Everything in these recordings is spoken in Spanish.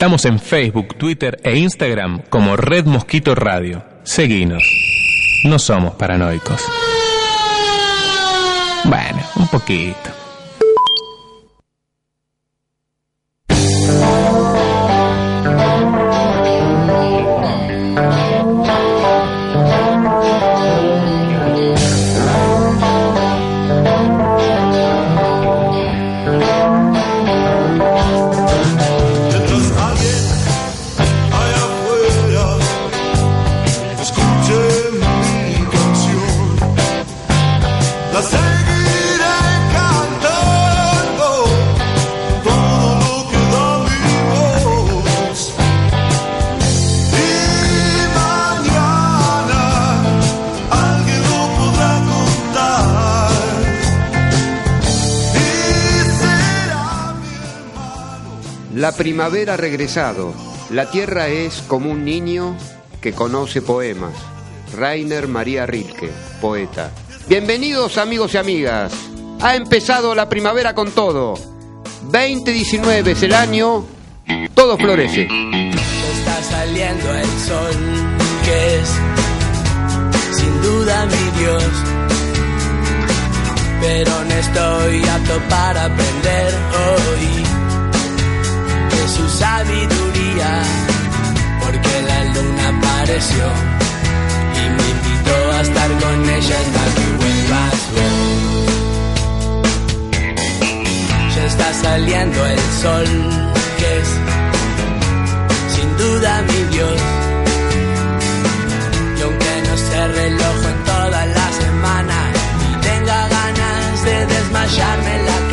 Estamos en Facebook, Twitter e Instagram como Red Mosquito Radio. Seguinos. No somos paranoicos. Bueno, un poquito. Primavera regresado. La tierra es como un niño que conoce poemas. Rainer María Rilke, poeta. Bienvenidos amigos y amigas. Ha empezado la primavera con todo. 2019 es el año. Todo florece. Está saliendo el sol, que es sin duda mi Dios. Pero no estoy apto para aprender hoy su sabiduría, porque la luna apareció y me invitó a estar con ella hasta que vuelvas vos. Ya está saliendo el sol, que es sin duda mi Dios. Y aunque no se reloj en toda la semana y tenga ganas de desmayarme la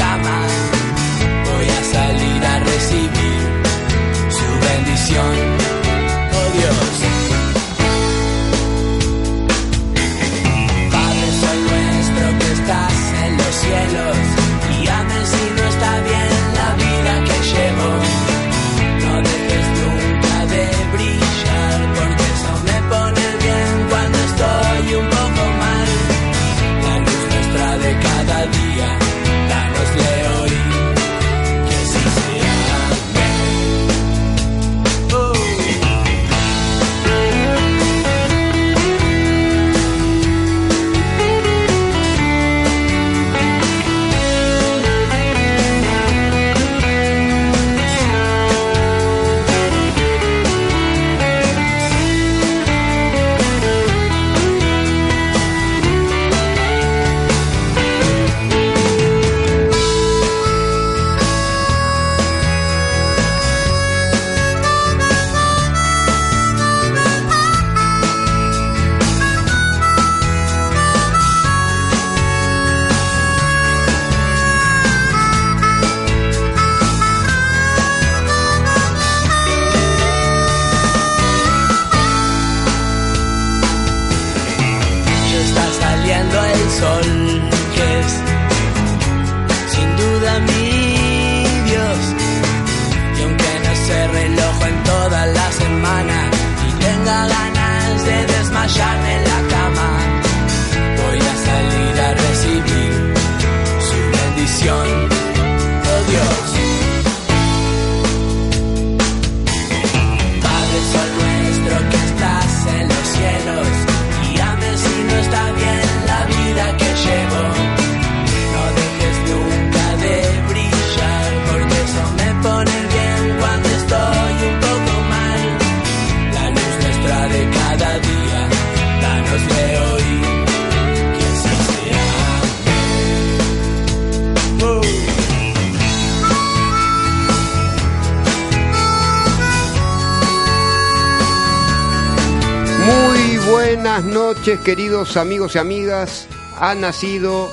queridos amigos y amigas. Ha nacido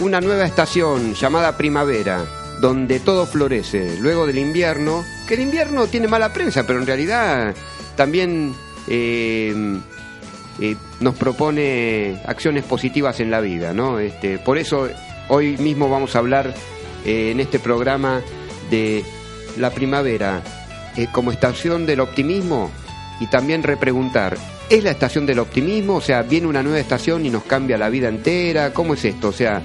una nueva estación llamada primavera. donde todo florece, luego del invierno, que el invierno tiene mala prensa, pero en realidad también eh, eh, nos propone acciones positivas en la vida, ¿no? Este, por eso hoy mismo vamos a hablar eh, en este programa de la primavera como estación del optimismo y también repreguntar, ¿es la estación del optimismo? O sea, viene una nueva estación y nos cambia la vida entera, ¿cómo es esto? O sea,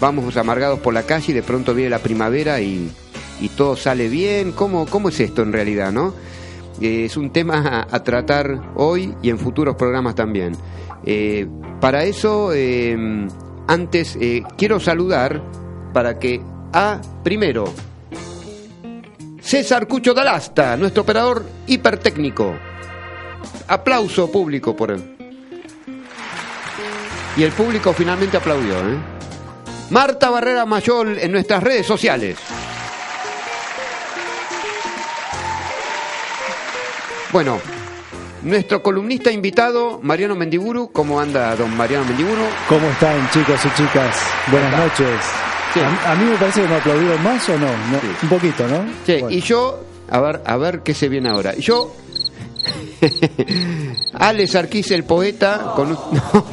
vamos amargados por la calle y de pronto viene la primavera y, y todo sale bien, ¿cómo, cómo es esto en realidad, no? Eh, es un tema a, tratar hoy y en futuros programas también. Eh, para eso, eh, antes eh, quiero saludar para que a primero César Cucho Dalasta, nuestro operador hipertécnico. Aplauso público por él. Y el público finalmente aplaudió. ¿eh? Marta Barrera Mayol en nuestras redes sociales. Bueno, nuestro columnista invitado, Mariano Mendiburu. ¿Cómo anda don Mariano Mendiburu? ¿Cómo están chicos y chicas? Buenas noches. Sí. A, a mí me parece que me aplaudieron más o no, No, Sí. un poquito, ¿no? Sí, Bueno. y yo, a ver, a ver qué se viene ahora. Yo, Alex Arquís, el poeta, con un... No,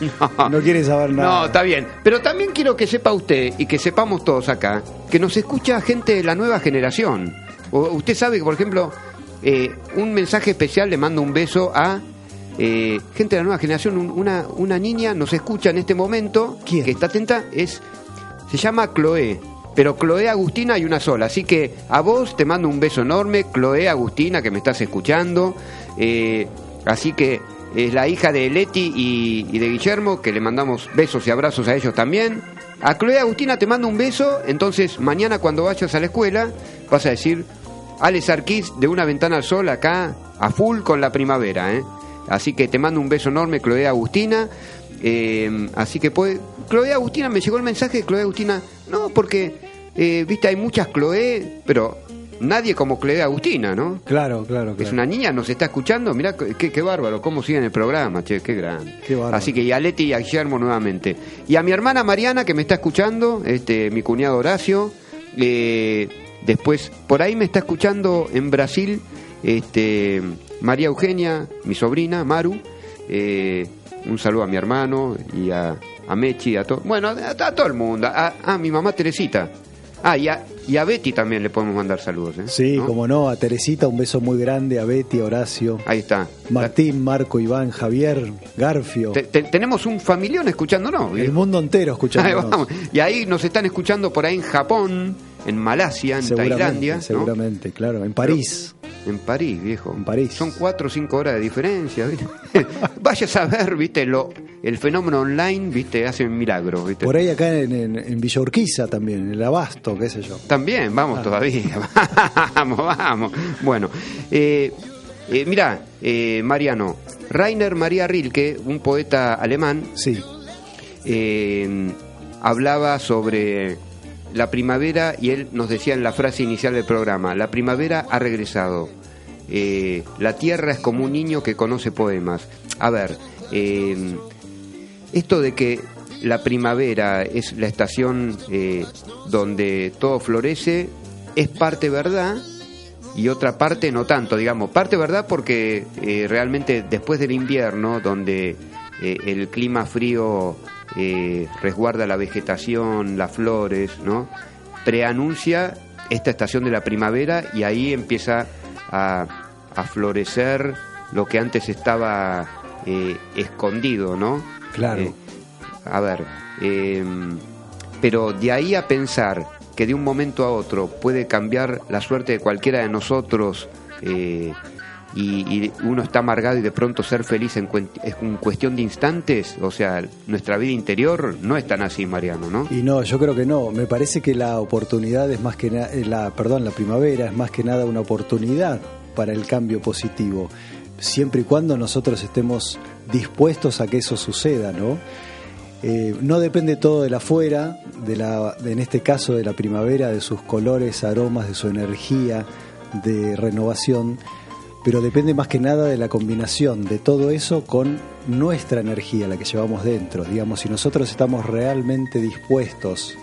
no, no. No quiere saber nada. No, está bien. Pero también quiero que sepa usted y que sepamos todos acá que nos escucha gente de la nueva generación. O- usted sabe que, por ejemplo, eh, un mensaje especial le mando un beso a eh, gente de la nueva generación. Un- una, una niña nos escucha en este momento ¿Quién? que está atenta. Es, se llama Chloé. Pero Chloé Agustina hay una sola. Así que a vos te mando un beso enorme, Chloé Agustina, que me estás escuchando. Eh, así que es la hija de Leti y, de Guillermo, que le mandamos besos y abrazos a ellos también. A Chloé Agustina te mando un beso. Entonces, mañana cuando vayas a la escuela, vas a decir, Alex Arquís de una ventana al sol acá, a full con la primavera. ¿eh? Así que te mando un beso enorme, Chloé Agustina. Eh, así que puede. Chloé Agustina, me llegó el mensaje de Chloé Agustina. No, porque, eh, viste, hay muchas Chloé, pero nadie como Chloé Agustina, ¿no? Claro, claro, es una niña, nos está escuchando. Mirá, qué, qué bárbaro, cómo sigue en el programa, che, qué grande. Qué bárbaro. Así que y a Leti y a Guillermo nuevamente. Y a mi hermana Mariana, que me está escuchando, este, mi cuñado Horacio. eh, después, por ahí me está escuchando en Brasil, este, María Eugenia, mi sobrina, Maru. eh, un saludo a mi hermano y a, a Mechi, a todo. Bueno, a, a todo el mundo. A, a mi mamá Teresita. Ah, y a, y a Betty también le podemos mandar saludos. ¿eh? Sí, ¿No? como no, a Teresita un beso muy grande, a Betty, a Horacio, Ahí está. Martín, Marco, Iván, Javier, Garfio, Te- te- tenemos un familión escuchándonos. el mundo entero Ahí escuchando. vamos. Y ahí nos están escuchando por ahí en Japón, en Malasia, en Seguramente, Tailandia, ¿no? seguramente, claro, en París. En París, viejo. En París. Son cuatro o cinco horas de diferencia. ¿viste? Vaya a saber, viste, lo, el fenómeno online, viste, hacen milagros, viste. Por ahí acá en, en, en Villa Urquiza también, en el Abasto, qué sé yo. También, vamos Ah. todavía. vamos, vamos. Bueno, eh, eh, mira, eh, Mariano, Rainer Maria Rilke, un poeta alemán, Sí, eh, hablaba sobre la primavera y él nos decía en la frase inicial del programa, la primavera ha regresado. Eh, la tierra es como un niño que conoce poemas. A ver, eh, esto de que la primavera es la estación eh, donde todo florece es parte verdad y otra parte no tanto, digamos. Parte verdad porque realmente después del invierno, donde el clima frío eh, resguarda la vegetación, las flores, ¿no? Preanuncia esta estación de la primavera y ahí empieza a, a florecer lo que antes estaba eh, escondido, ¿no? Claro. Eh, a ver, eh, pero de ahí a pensar que de un momento a otro puede cambiar la suerte de cualquiera de nosotros y, y uno está amargado y de pronto ser feliz en, en cuestión de instantes, o sea, nuestra vida interior no es tan así, Mariano, ¿no? Y no, yo creo que no. Me parece que la oportunidad es más que eh, la, perdón, la primavera es más que nada una oportunidad para el cambio positivo, siempre y cuando nosotros estemos dispuestos a que eso suceda, ¿no? Eh, no depende todo de la afuera, de la, en este caso de la primavera, de sus colores, aromas, de su energía, de renovación, pero depende más que nada de la combinación de todo eso con nuestra energía, la que llevamos dentro. Digamos, si nosotros estamos realmente dispuestos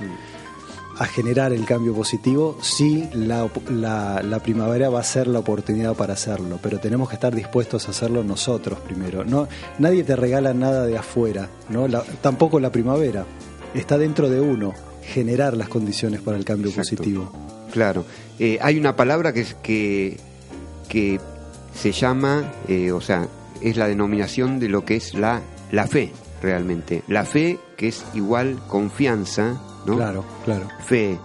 a generar el cambio positivo, sí, la, la- la primavera va a ser la oportunidad para hacerlo, pero tenemos que estar dispuestos a hacerlo nosotros primero. No, nadie te regala nada de afuera, ¿no? La- tampoco la primavera. Está dentro de uno generar las condiciones para el cambio Exacto. positivo. Claro. Eh, hay una palabra que, es- que, que se llama, eh, o sea, es la denominación de lo que es la, la fe, realmente. La fe que es igual confianza, ¿no? Claro, claro. Fe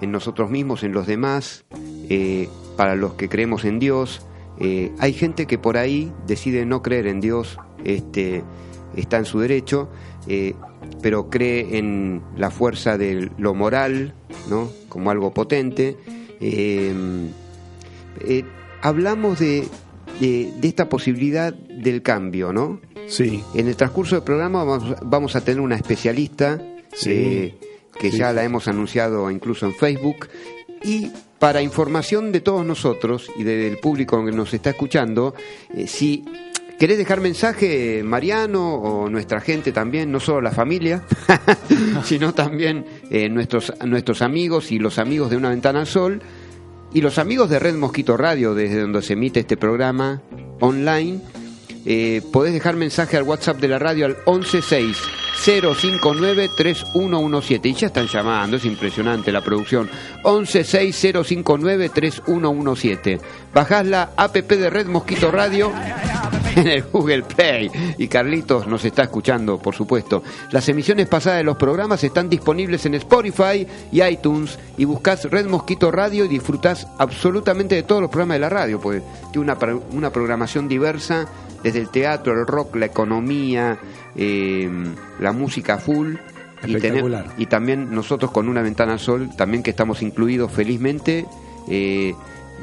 en nosotros mismos, en los demás, eh, para los que creemos en Dios. Eh, hay gente que por ahí decide no creer en Dios, este, está en su derecho, eh, pero cree en la fuerza de lo moral, ¿no? Como algo potente. Hablamos de, de, de esta posibilidad del cambio, ¿no? Sí, En el transcurso del programa vamos, vamos a tener una especialista Sí. eh, que Sí. ya la hemos anunciado incluso en Facebook. Y para información de todos nosotros y del público que nos está escuchando, eh, si querés dejar mensaje, Mariano, o nuestra gente también, no solo la familia, sino también eh, nuestros, nuestros amigos y los amigos de Una Ventana al Sol, y los amigos de Red Mosquito Radio, desde donde se emite este programa online, eh, podés dejar mensaje al WhatsApp de la radio al 116-059-3117. Y ya están llamando, es impresionante la producción. 116-059-3117. Bajás la app de Red Mosquito Radio en el Google Play. Y Carlitos nos está escuchando, por supuesto. Las emisiones pasadas de los programas están disponibles en Spotify y iTunes. Y buscás Red Mosquito Radio y disfrutás absolutamente de todos los programas de la radio, pues tiene una, una programación diversa desde el teatro, el rock, la economía, eh, la música full. Y, tener- y también nosotros con una ventana al sol, también que estamos incluidos felizmente. eh,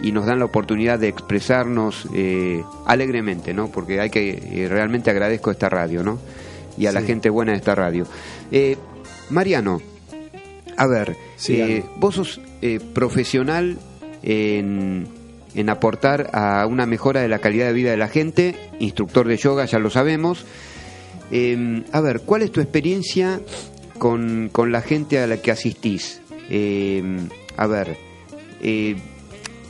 y nos dan la oportunidad de expresarnos eh, alegremente, ¿no? Porque hay que eh, realmente agradezco esta radio, ¿no? Y a la gente buena de esta radio. Eh, Mariano, a ver, Sí, vos sos eh, profesional en, en aportar a una mejora de la calidad de vida de la gente, instructor de yoga, ya lo sabemos. Eh, a ver, ¿cuál es tu experiencia con, con la gente a la que asistís? Eh, a ver, eh,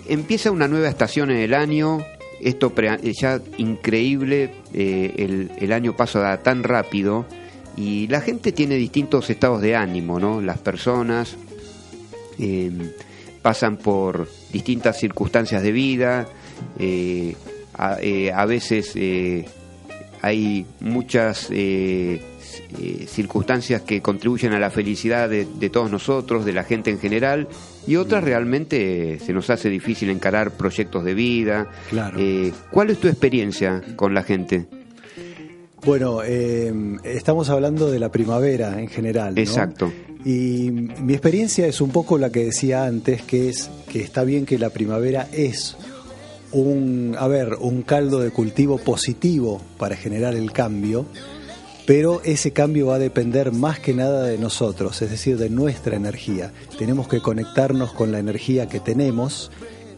empieza una nueva estación en el año, esto pre- eh, ya increíble, eh, el, año pasa tan rápido y la gente tiene distintos estados de ánimo, ¿no? Las personas eh, pasan por distintas circunstancias de vida, a, veces hay muchas eh, eh, circunstancias que contribuyen a la felicidad de, de todos nosotros, de la gente en general, y otras realmente se nos hace difícil encarar proyectos de vida. Claro. Eh, ¿Cuál es tu experiencia con la gente? Bueno, eh, estamos hablando de la primavera en general. ¿no? Exacto. Y mi experiencia es un poco la que decía antes, que es que está bien que la primavera es un, a ver, un caldo de cultivo positivo para generar el cambio, pero ese cambio va a depender más que nada de nosotros, es decir, de nuestra energía. Tenemos que conectarnos con la energía que tenemos,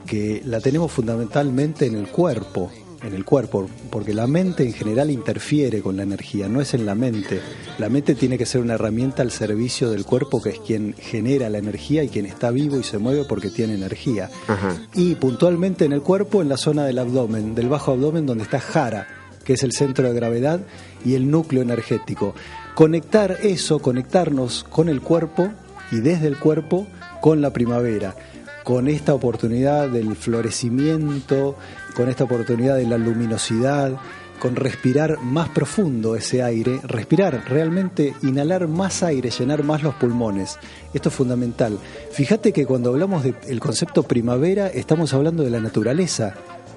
que la tenemos fundamentalmente en el cuerpo, en el cuerpo, porque la mente en general interfiere con la energía, no es en la mente. La mente tiene que ser una herramienta al servicio del cuerpo, que es quien genera la energía y quien está vivo y se mueve porque tiene energía. Ajá. Y puntualmente en el cuerpo, en la zona del abdomen, del bajo abdomen, donde está Jara, que es el centro de gravedad y el núcleo energético. Conectar eso, conectarnos con el cuerpo y desde el cuerpo con la primavera, con esta oportunidad del florecimiento, con esta oportunidad de la luminosidad, con respirar más profundo ese aire, respirar, realmente inhalar más aire, llenar más los pulmones. Esto es fundamental. Fíjate que cuando hablamos del concepto primavera, estamos hablando de la naturaleza.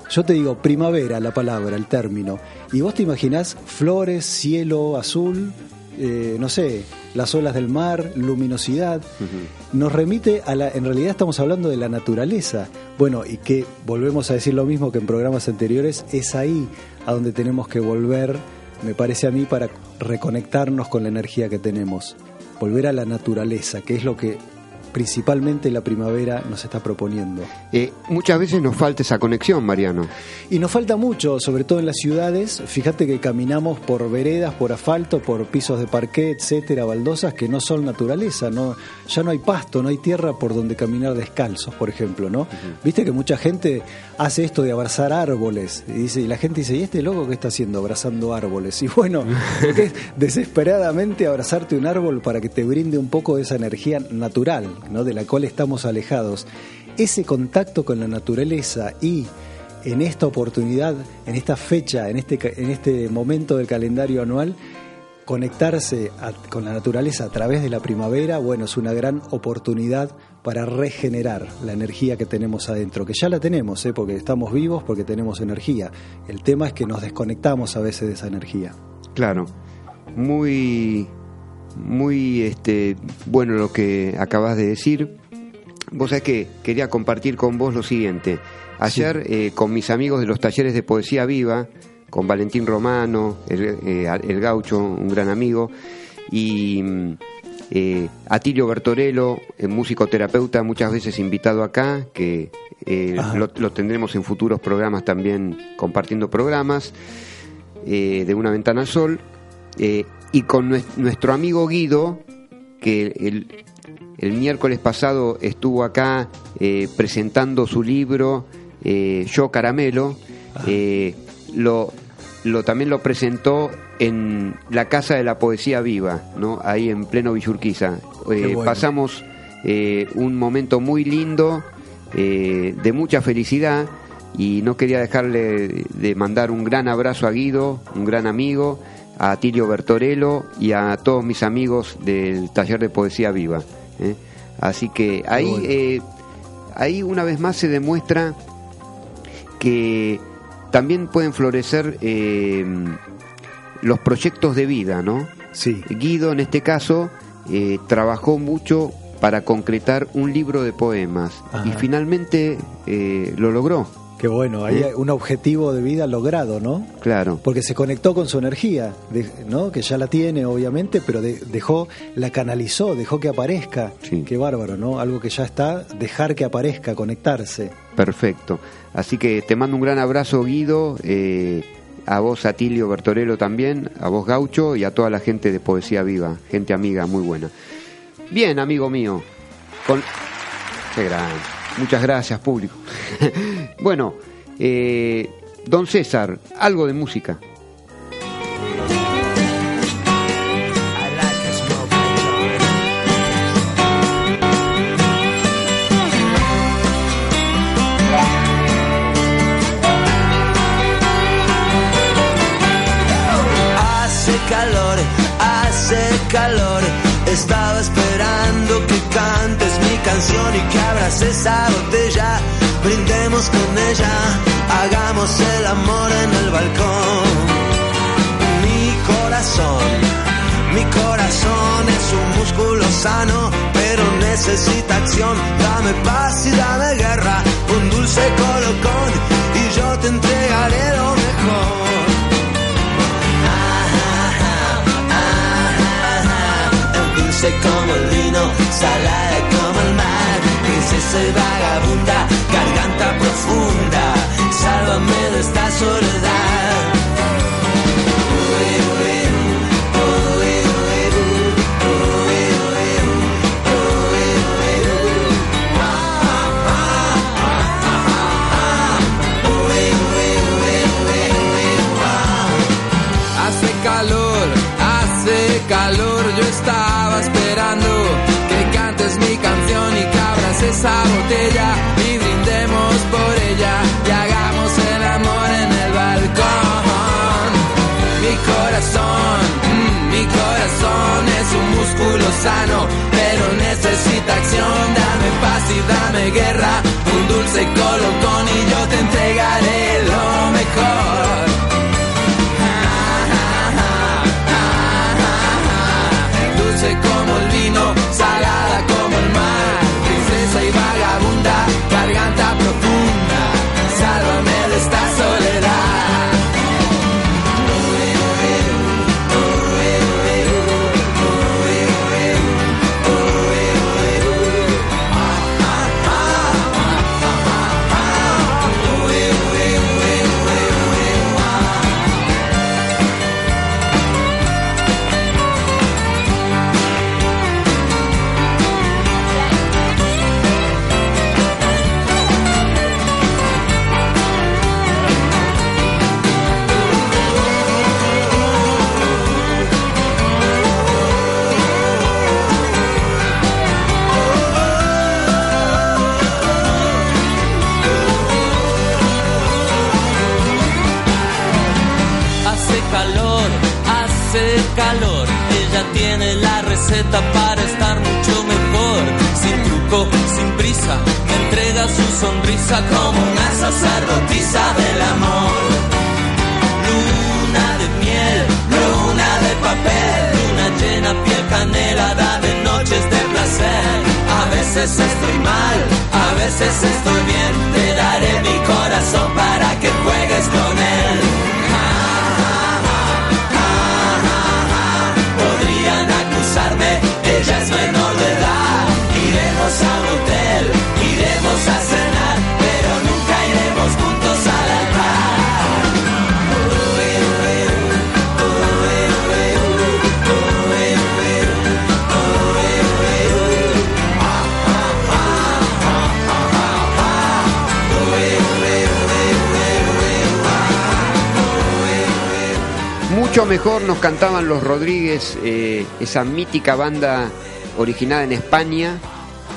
Yo te digo primavera, la palabra, el término, y vos te imaginás flores, cielo azul, eh, no sé, las olas del mar, luminosidad, nos remite a la, en realidad estamos hablando de la naturaleza. Bueno, y que volvemos a decir lo mismo que en programas anteriores, es ahí a donde tenemos que volver, me parece a mí, para reconectarnos con la energía que tenemos. Volver a la naturaleza, que es lo que principalmente la primavera nos está proponiendo. Eh, muchas veces nos falta esa conexión, Mariano. Y nos falta mucho, sobre todo en las ciudades. Fíjate que caminamos por veredas, por asfalto, por pisos de parqué, etcétera, baldosas que no son naturaleza, no, ya no hay pasto, no hay tierra por donde caminar descalzos, por ejemplo, ¿no? Viste que mucha gente hace esto de abrazar árboles y dice, y la gente dice, ¿y este loco qué está haciendo abrazando árboles? Y bueno, es desesperadamente abrazarte un árbol para que te brinde un poco de esa energía natural, ¿no? De la cual estamos alejados. Ese contacto con la naturaleza y en esta oportunidad, en esta fecha, en este, en este momento del calendario anual, conectarse con la naturaleza a través de la primavera, bueno, es una gran oportunidad para regenerar la energía que tenemos adentro, que ya la tenemos, ¿eh? porque estamos vivos, porque tenemos energía. El tema es que nos desconectamos a veces de esa energía. Claro, muy, muy este, bueno lo que acabas de decir. Vos sabés que quería compartir con vos lo siguiente. Ayer eh, con mis amigos de los talleres de poesía viva, con Valentín Romano, el, eh, el gaucho, un gran amigo, y mm, eh, Atilio Bertorello, eh, músico terapeuta, muchas veces invitado acá, que eh, lo, lo tendremos en futuros programas también compartiendo programas eh, de Una Ventana al Sol, eh, y con nues- nuestro amigo Guido, que el, el miércoles pasado estuvo acá eh, presentando su libro eh, Yo Caramelo, eh, lo, lo también lo presentó en la Casa de la Poesía Viva, ¿no? ahí en pleno Villurquiza. Bueno. Pasamos eh, un momento muy lindo, eh, de mucha felicidad, y no quería dejarle de mandar un gran abrazo a Guido, un gran amigo, a Tilio Bertorello y a todos mis amigos del taller de poesía viva. ¿eh? Así que ahí, bueno. eh, ahí una vez más se demuestra que también pueden florecer eh, los proyectos de vida, ¿no? Sí, Guido, en este caso, eh, trabajó mucho para concretar un libro de poemas Ajá. y finalmente eh, lo logró, qué bueno, hay un objetivo de vida logrado, ¿no? claro. Porque se conectó con su energía, ¿no? Que ya la tiene, obviamente, pero de- dejó, la canalizó, dejó que aparezca. Sí. Qué bárbaro, ¿no? Algo que ya está, dejar que aparezca, conectarse. Perfecto. Así que te mando un gran abrazo, Guido, eh, a vos, Atilio Bertorello también, a vos, Gaucho, y a toda la gente de Poesía Viva, gente amiga muy buena. Bien, amigo mío. Con... Qué gran. Muchas gracias, público. bueno, eh, don César, algo de música. Calor. Estaba esperando que cantes mi canción y que abras esa botella. Brindemos con ella, hagamos el amor en el balcón. Mi corazón, mi corazón es un músculo sano, pero necesita acción. Dame paz y dame guerra, un dulce colocón y yo te entregaré lo mejor. Dulce como el vino, salada como el mar, princesa y vagabunda, garganta profunda, sálvame de esta soledad. Calor, yo estaba esperando que cantes mi canción y que abras esa botella y brindemos por ella y hagamos el amor en el balcón. Mi corazón, mm, mi corazón es un músculo sano, pero necesita acción. Dame paz y dame guerra, un dulce colocón y yo te entregaré lo mejor. Mejor nos cantaban los Rodríguez, eh, esa mítica banda originada en España,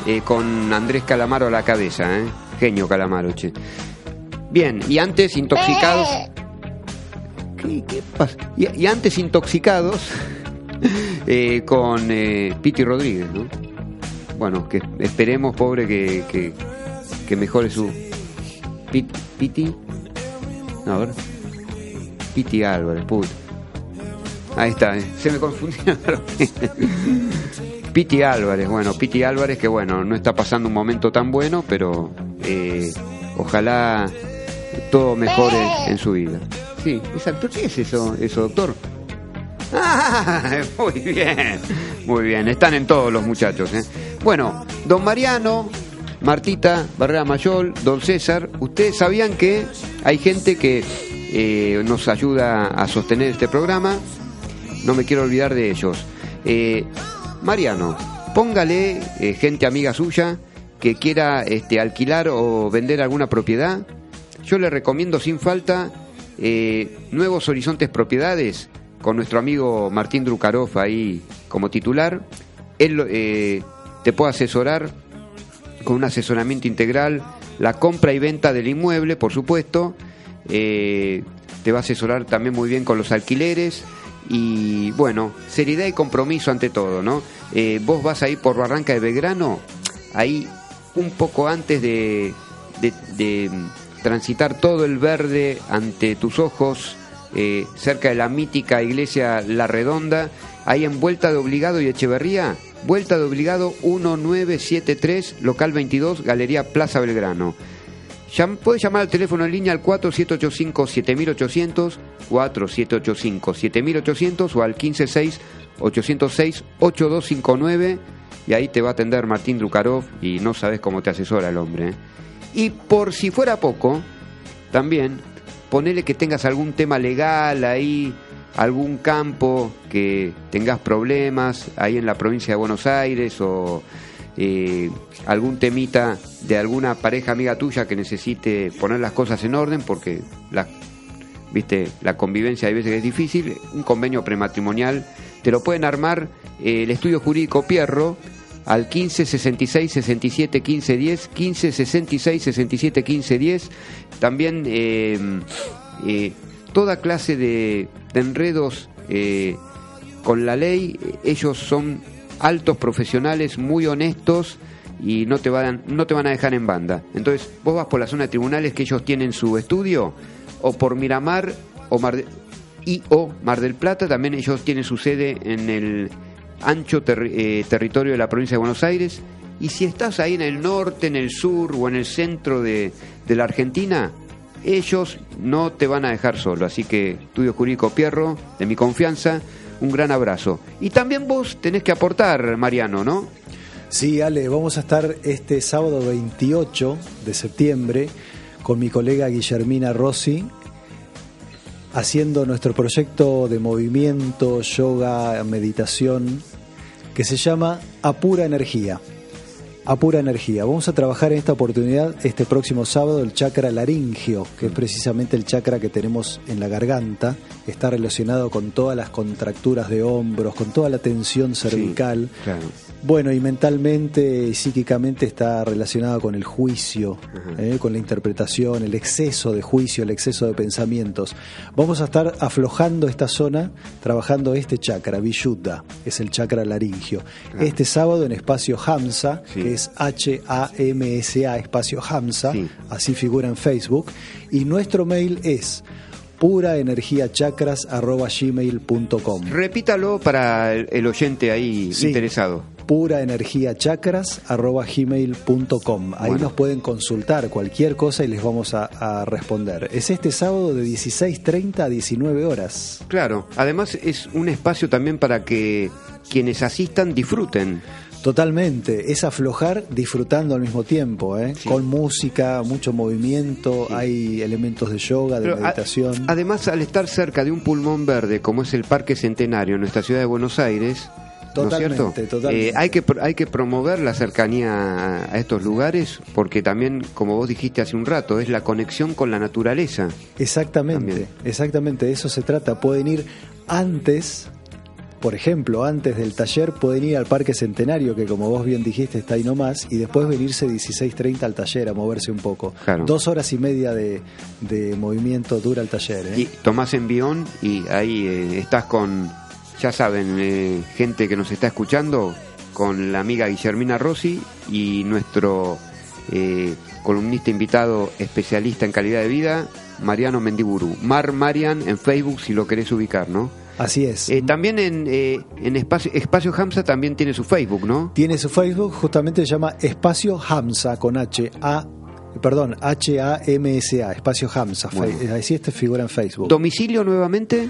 eh, con Andrés Calamaro a la cabeza, ¿eh? Genio Calamaro, che. Bien, y antes intoxicados. ¿Qué, qué pasa? Y, y antes intoxicados eh, con eh, Piti Rodríguez, ¿no? Bueno, que esperemos, pobre, que, que, que mejore su. Pit- Piti. No, a ver. Piti Álvarez, puta. Ahí está, eh. se me confundieron. Piti Álvarez, bueno, Piti Álvarez que bueno, no está pasando un momento tan bueno, pero eh, ojalá todo mejore en su vida. Sí, exacto. ¿Qué es eso, eso doctor? Ah, muy bien, muy bien. Están en todos los muchachos. ¿eh? Bueno, don Mariano, Martita, Barrera Mayol, don César, ustedes sabían que hay gente que eh, nos ayuda a sostener este programa. No me quiero olvidar de ellos. Eh, Mariano, póngale eh, gente amiga suya que quiera este, alquilar o vender alguna propiedad. Yo le recomiendo sin falta eh, Nuevos Horizontes Propiedades con nuestro amigo Martín Drukarov ahí como titular. Él te puede asesorar con un asesoramiento integral, la compra y venta del inmueble, por supuesto. Te va a asesorar también muy bien con los alquileres. Y bueno, seriedad y compromiso ante todo, ¿no? Eh, vos vas ahí por Barranca de Belgrano, ahí un poco antes de, de- de transitar todo el verde ante tus ojos, eh, cerca de la mítica iglesia La Redonda, ahí en Vuelta de Obligado y Echeverría, Vuelta de Obligado 1973, local 22, Galería Plaza Belgrano. Puedes llamar al teléfono en línea al 4785-7800, 4785-7800 o al 156-806-8259 y ahí te va a atender Martín Drukarov y no sabes cómo te asesora el hombre. ¿eh? Y por si fuera poco, también ponele que tengas algún tema legal ahí, algún campo que tengas problemas ahí en la provincia de Buenos Aires o eh, algún temita de alguna pareja amiga tuya que necesite poner las cosas en orden porque la, viste la convivencia hay veces que es difícil, un convenio prematrimonial te lo pueden armar eh, el estudio jurídico Pierro al 15 66 67 15 10 15 66 67 15 10 también eh, eh, toda clase de, enredos con la ley ellos son altos profesionales muy honestos y no te van no te van a dejar en banda entonces vos vas por la zona de tribunales que ellos tienen su estudio o por Miramar o Mar de- y o Mar del Plata también ellos tienen su sede en el ancho eh, territorio de la provincia de Buenos Aires. Y si estás ahí en el norte, en el sur o en el centro de, de la Argentina, ellos no te van a dejar solo. Así que, Estudio Jurídico Pierro, de mi confianza, un gran abrazo. Y también vos tenés que aportar, Mariano, ¿no? Sí, Ale, vamos a estar este sábado 28 de septiembre con mi colega Guillermina Rossi haciendo nuestro proyecto de movimiento, yoga, meditación, que se llama Apura Energía. A pura energía. Vamos a trabajar en esta oportunidad este próximo sábado el chakra laringio, que es precisamente el chakra que tenemos en la garganta. Está relacionado con todas las contracturas de hombros, con toda la tensión cervical. claro. Bueno, y mentalmente y psíquicamente está relacionado con el juicio, eh, con la interpretación, el exceso de juicio, el exceso de pensamientos. Vamos a estar aflojando esta zona, trabajando este chakra, Vishuddha, es el chakra laringio. Este sábado en espacio Hamsa, Sí. que es H-A-M-S-A, espacio Hamsa, Sí. así figura en Facebook, y nuestro mail es puraenergiachakras.gmail.com Repítalo para el, el oyente ahí Sí. interesado. puraenergiachakras.gmail.com. Ahí Bueno. nos pueden consultar cualquier cosa y les vamos a, a responder. Es este sábado de 16.30 a 19 horas. Claro, además es un espacio también para que quienes asistan disfruten. Totalmente, es aflojar disfrutando al mismo tiempo, ¿eh? Sí. con música, mucho movimiento, hay elementos de yoga, de Pero, a- meditación. además, al estar cerca de un pulmón verde como es el Parque Centenario en nuestra ciudad de Buenos Aires, ¿no es Totalmente, cierto? totalmente. Eh, hay, que, hay que promover la cercanía a, a estos lugares porque también, como vos dijiste hace un rato, es la conexión con la naturaleza. Exactamente, También. exactamente, de eso se trata. Pueden ir antes, por ejemplo, antes del taller, pueden ir al Parque Centenario, que como vos bien dijiste está ahí nomás, y después venirse 16.30 al taller a moverse un poco. Claro. Dos horas y media de, de movimiento dura el taller. ¿eh? Y tomás envión y ahí eh, estás con, ya saben, eh, gente que nos está escuchando, con la amiga Guillermina Rossi y nuestro eh, columnista invitado especialista en calidad de vida, Mariano Mendiburu. Mar Marian en Facebook si lo querés ubicar, ¿no? Así es. Eh, también en, eh, en Espacio, Espacio Hamza también tiene su Facebook, ¿no? Tiene su Facebook, justamente se llama Espacio Hamsa con H A perdón, H A M S A, Espacio Hamsa. Bueno. Así este figura en Facebook. Domicilio nuevamente,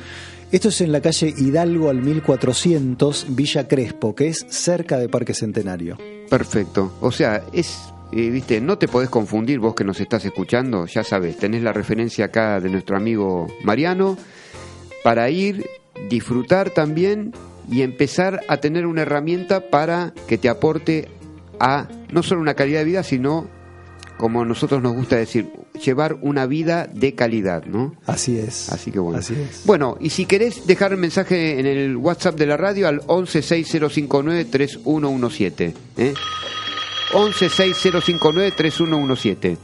Esto es en la calle Hidalgo al 1400, Villa Crespo, que es cerca de Parque Centenario. Perfecto. O sea, es, eh, viste, no te podés confundir vos que nos estás escuchando, ya sabes, tenés la referencia acá de nuestro amigo Mariano, para ir, disfrutar también y empezar a tener una herramienta para que te aporte a no solo una calidad de vida, sino, como nosotros nos gusta decir, llevar una vida de calidad, ¿no? Así es. Así que bueno. Así es. Bueno, y si querés dejar un mensaje en el WhatsApp de la radio al 116059-3117. ¿eh? 116059-3117.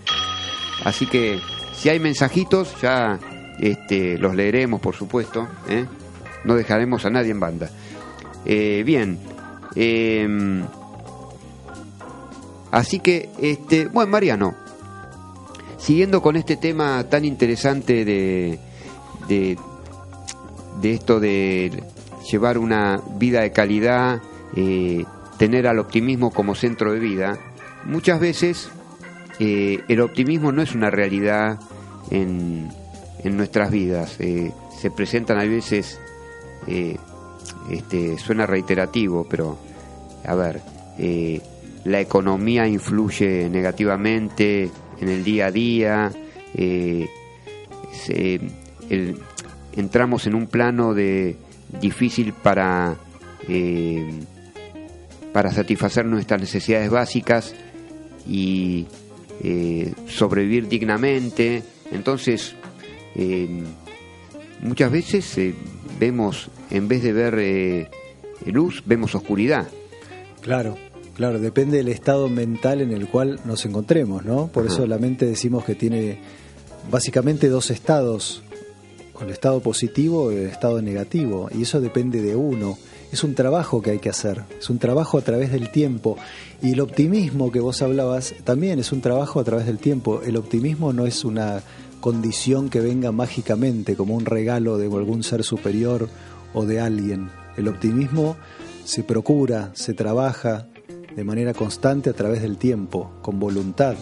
Así que si hay mensajitos, ya este, los leeremos, por supuesto. ¿eh? No dejaremos a nadie en banda. Eh, bien. em, así que, este, bueno, Mariano, siguiendo con este tema tan interesante de, de, de esto de llevar una vida de calidad, eh, tener al optimismo como centro de vida, muchas veces eh, el optimismo no es una realidad en, en nuestras vidas. Eh, se presentan a veces, eh, este, suena reiterativo, pero a ver, eh, la economía influye negativamente en el día a día, eh, entramos en un plano de difícil para para satisfacer nuestras necesidades básicas y sobrevivir dignamente. Entonces, muchas veces vemos, en vez de ver eh, luz, vemos oscuridad. Claro, claro, depende del estado mental en el cual nos encontremos, ¿no? Por eso la mente decimos que tiene básicamente dos estados, el estado positivo y el estado negativo, y eso depende de uno. Es un trabajo que hay que hacer, es un trabajo a través del tiempo. Y el optimismo que vos hablabas también es un trabajo a través del tiempo. El optimismo no es una condición que venga mágicamente como un regalo de algún ser superior o de alguien. El optimismo se procura, se trabaja de manera constante a través del tiempo, con voluntad.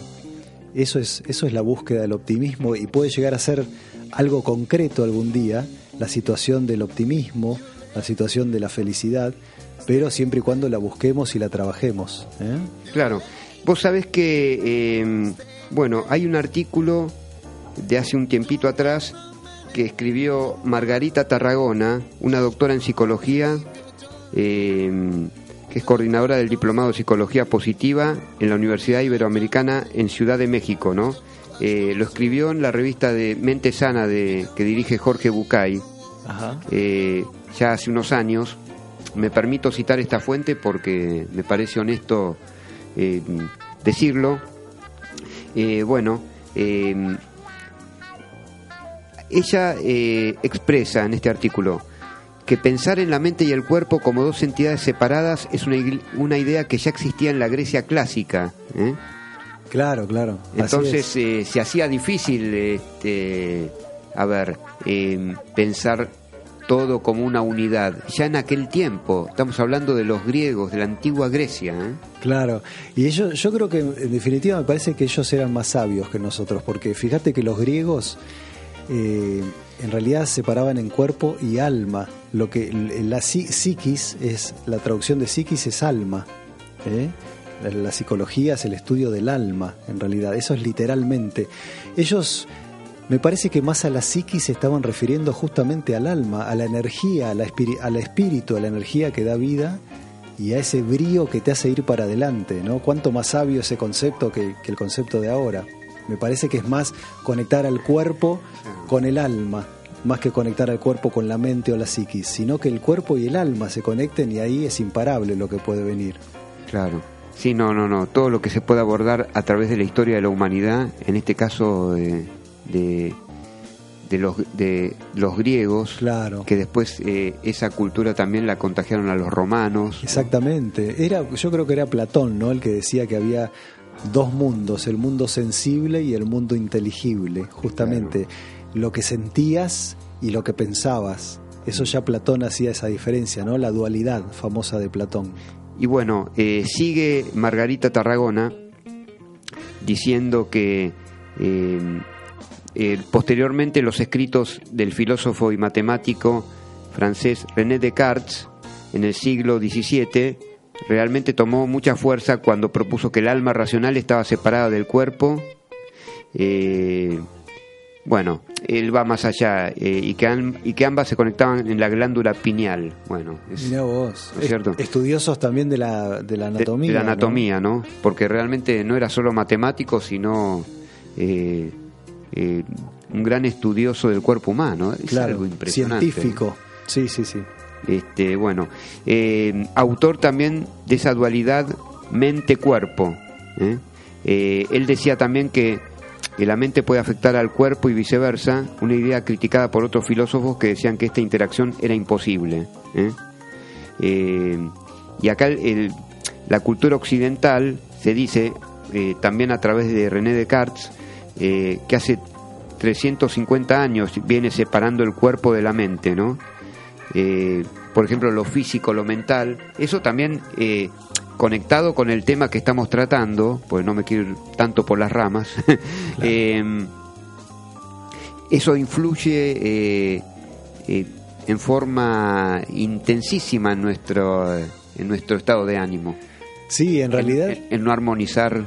Eso es, eso es la búsqueda del optimismo y puede llegar a ser algo concreto algún día, la situación del optimismo, la situación de la felicidad, pero siempre y cuando la busquemos y la trabajemos. ¿eh? Claro. Vos sabés que, eh, bueno, hay un artículo de hace un tiempito atrás que escribió Margarita Tarragona, una doctora en psicología, eh, que es coordinadora del Diplomado de Psicología Positiva en la Universidad Iberoamericana en Ciudad de México, ¿no? Eh, lo escribió en la revista de Mente Sana de, que dirige Jorge Bucay Ajá. eh, ya hace unos años. Me permito citar esta fuente porque me parece honesto decirlo. Bueno, ella eh, expresa en este artículo que pensar en la mente y el cuerpo como dos entidades separadas es una, una idea que ya existía en la Grecia clásica. ¿eh? Claro, claro. Entonces es. eh, se hacía difícil, este, a ver, eh, pensar todo como una unidad. Ya en aquel tiempo, estamos hablando de los griegos, de la antigua Grecia. ¿eh? Claro, y ellos, yo creo que en definitiva me parece que ellos eran más sabios que nosotros, porque fíjate que los griegos eh, en realidad separaban en cuerpo y alma. Lo que la psi- psiquis es la traducción de psiquis es alma. ¿eh? La, la psicología es el estudio del alma, en realidad. Eso es literalmente. Ellos me parece que más a la psiquis estaban refiriendo justamente al alma, a la energía, a la al espíritu, a la energía que da vida y a ese brío que te hace ir para adelante, ¿no? Cuánto más sabio ese concepto que, que el concepto de ahora. Me parece que es más conectar al cuerpo con el alma, más que conectar al cuerpo con la mente o la psiquis, sino que el cuerpo y el alma se conecten y ahí es imparable lo que puede venir. Claro. Sí, no, no, no. Todo lo que se puede abordar a través de la historia de la humanidad, en este caso de, de, de los, de los griegos, Claro. que después eh, esa cultura también la contagiaron a los romanos. Exactamente. Era, yo creo que era Platón, ¿no? El que decía que había dos mundos, el mundo sensible y el mundo inteligible. Justamente lo que sentías y lo que pensabas. Eso ya Platón hacía esa diferencia, ¿no? La dualidad famosa de Platón. Y bueno, eh, sigue Margarita Tarragona diciendo que eh, eh, posteriormente los escritos del filósofo y matemático francés René Descartes en el siglo XVII realmente tomó mucha fuerza cuando propuso que el alma racional estaba separada del cuerpo. Eh, bueno, él va más allá eh, y, que am- y que ambas se conectaban en la glándula pineal. Bueno, es, Mirá vos. ¿no es cierto? Estudiosos también de la, de la anatomía. de la ¿no? anatomía, ¿no? Porque realmente no era solo matemático, sino eh, eh, un gran estudioso del cuerpo humano. Es Claro, algo impresionante. científico. Sí, sí, sí. Este, bueno, eh, autor también de esa dualidad mente-cuerpo. ¿eh? Eh, él decía también que la mente puede afectar al cuerpo y viceversa, una idea criticada por otros filósofos que decían que esta interacción era imposible. y acá la cultura occidental se dice, también a través de René Descartes, que hace 350 años viene separando el cuerpo de la mente, ¿no? Eh, por ejemplo, lo físico, lo mental, eso también eh, conectado con el tema que estamos tratando, pues no me quiero ir tanto por las ramas, eh, eso influye eh, eh, en forma intensísima en nuestro, en nuestro estado de ánimo. Sí, en realidad... En, en no armonizar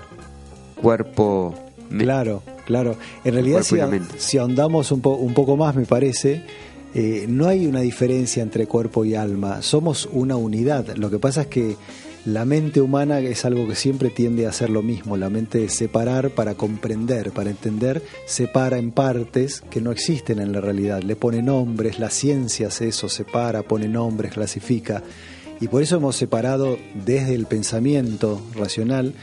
cuerpo... Claro, claro. En realidad, si, si ahondamos un, po- un poco más, me parece, eh, no hay una diferencia entre cuerpo y alma. Somos una unidad. Lo que pasa es que la mente humana es algo que siempre tiende a hacer lo mismo. La mente de separar para comprender, para entender, separa en partes que no existen en la realidad. Le pone nombres, la ciencia hace eso, separa, pone nombres, clasifica. Y por eso hemos separado desde el pensamiento racional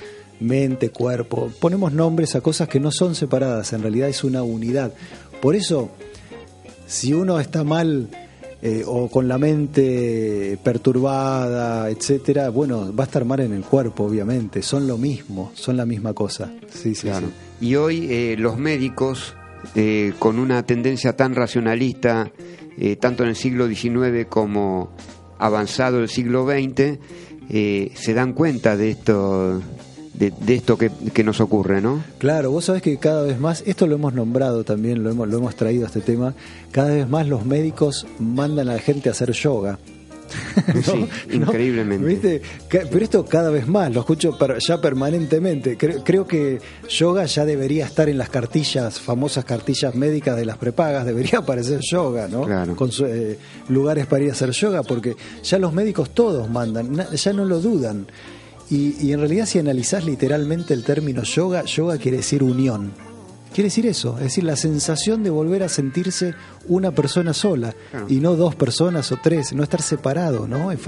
mente, cuerpo. Ponemos nombres a cosas que no son separadas, en realidad es una unidad. Por eso, si uno está mal eh, o con la mente perturbada, etcétera, bueno, va a estar mal en el cuerpo, obviamente. Son lo mismo, son la misma cosa. Sí, sí, Claro. sí. Y hoy eh, los médicos, eh, con una tendencia tan racionalista, eh, tanto en el siglo XIX como avanzado el siglo XX, eh, se dan cuenta de esto, de, de esto que, que nos ocurre, ¿no? Claro, vos sabés que cada vez más, esto lo hemos nombrado también, lo hemos, lo hemos traído a este tema, cada vez más los médicos mandan a la gente a hacer yoga. Sí, increíblemente. ¿Viste? Pero esto cada vez más, lo escucho ya permanentemente. Creo, creo que yoga ya debería estar en las cartillas, famosas cartillas médicas de las prepagas, debería aparecer yoga, ¿no? Claro. Con su- eh, lugares para ir a hacer yoga, porque ya los médicos todos mandan, ya no lo dudan. Y, y en realidad si analizás literalmente el término yoga, yoga quiere decir unión. Quiere decir eso, es decir, la sensación de volver a sentirse una persona sola Claro. y no dos personas o tres, no estar separado, ¿no? En,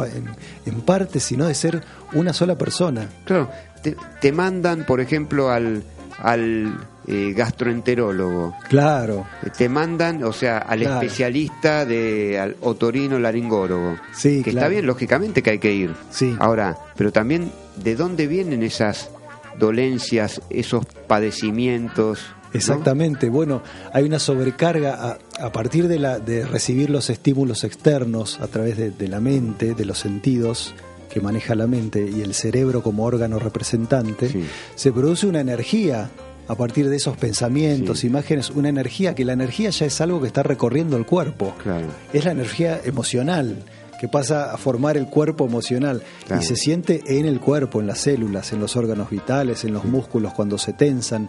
en, parte, sino de ser una sola persona. Claro, te, te mandan, por ejemplo, al, al eh, gastroenterólogo. Claro, Te mandan, o sea, al Claro. especialista de al otorino laringólogo. Sí, que claro. está bien, lógicamente que hay que ir. Sí. Ahora, pero también, ¿de dónde vienen esas dolencias, esos padecimientos? ¿no? Exactamente. Bueno, hay una sobrecarga a, a partir de, la, de recibir los estímulos externos a través de, de la mente, de los sentidos que maneja la mente y el cerebro como órgano representante, Sí. se produce una energía a partir de esos pensamientos, Sí. imágenes, una energía que la energía ya es algo que está recorriendo el cuerpo. Claro. Es la energía emocional que pasa a formar el cuerpo emocional Claro. y se siente en el cuerpo, en las células, en los órganos vitales, en los músculos cuando se tensan.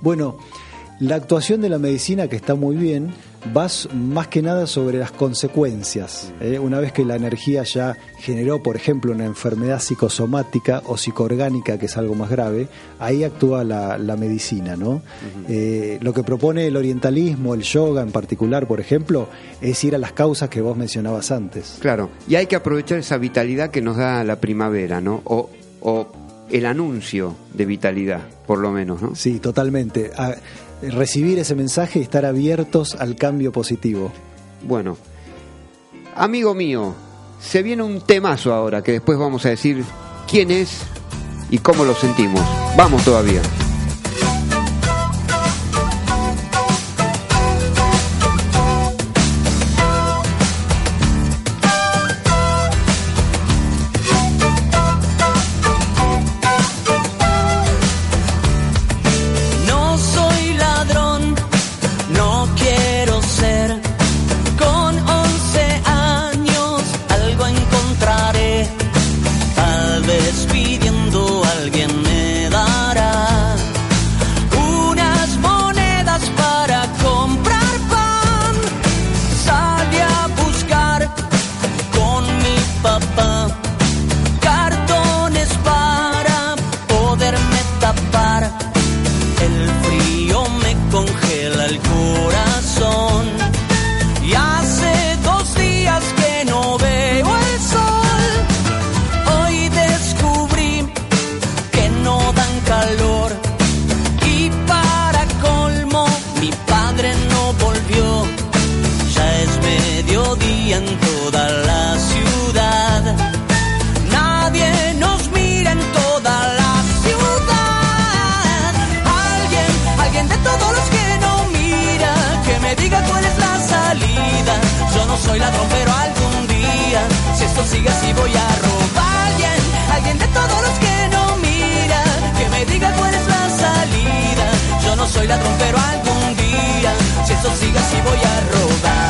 Bueno, la actuación de la medicina que está muy bien va más que nada sobre las consecuencias. ¿eh? Una vez que la energía ya generó, por ejemplo, una enfermedad psicosomática o psicoorgánica, que es algo más grave, ahí actúa la, la medicina. ¿no? Eh, lo que propone el orientalismo, el yoga en particular, por ejemplo, es ir a las causas que vos mencionabas antes. Claro, y hay que aprovechar esa vitalidad que nos da la primavera, ¿no? O, o el anuncio de vitalidad, por lo menos, ¿no? Sí, totalmente. A- recibir ese mensaje y estar abiertos al cambio positivo. Bueno, amigo mío, se viene un temazo ahora que después vamos a decir quién es y cómo lo sentimos. Vamos todavía. Soy ladrón, pero algún día, si esto sigue así, voy a robar. Alguien, alguien de todos los que no mira, que me diga cuál es la salida. Yo no soy ladrón, pero algún día, si esto sigue así, voy a robar.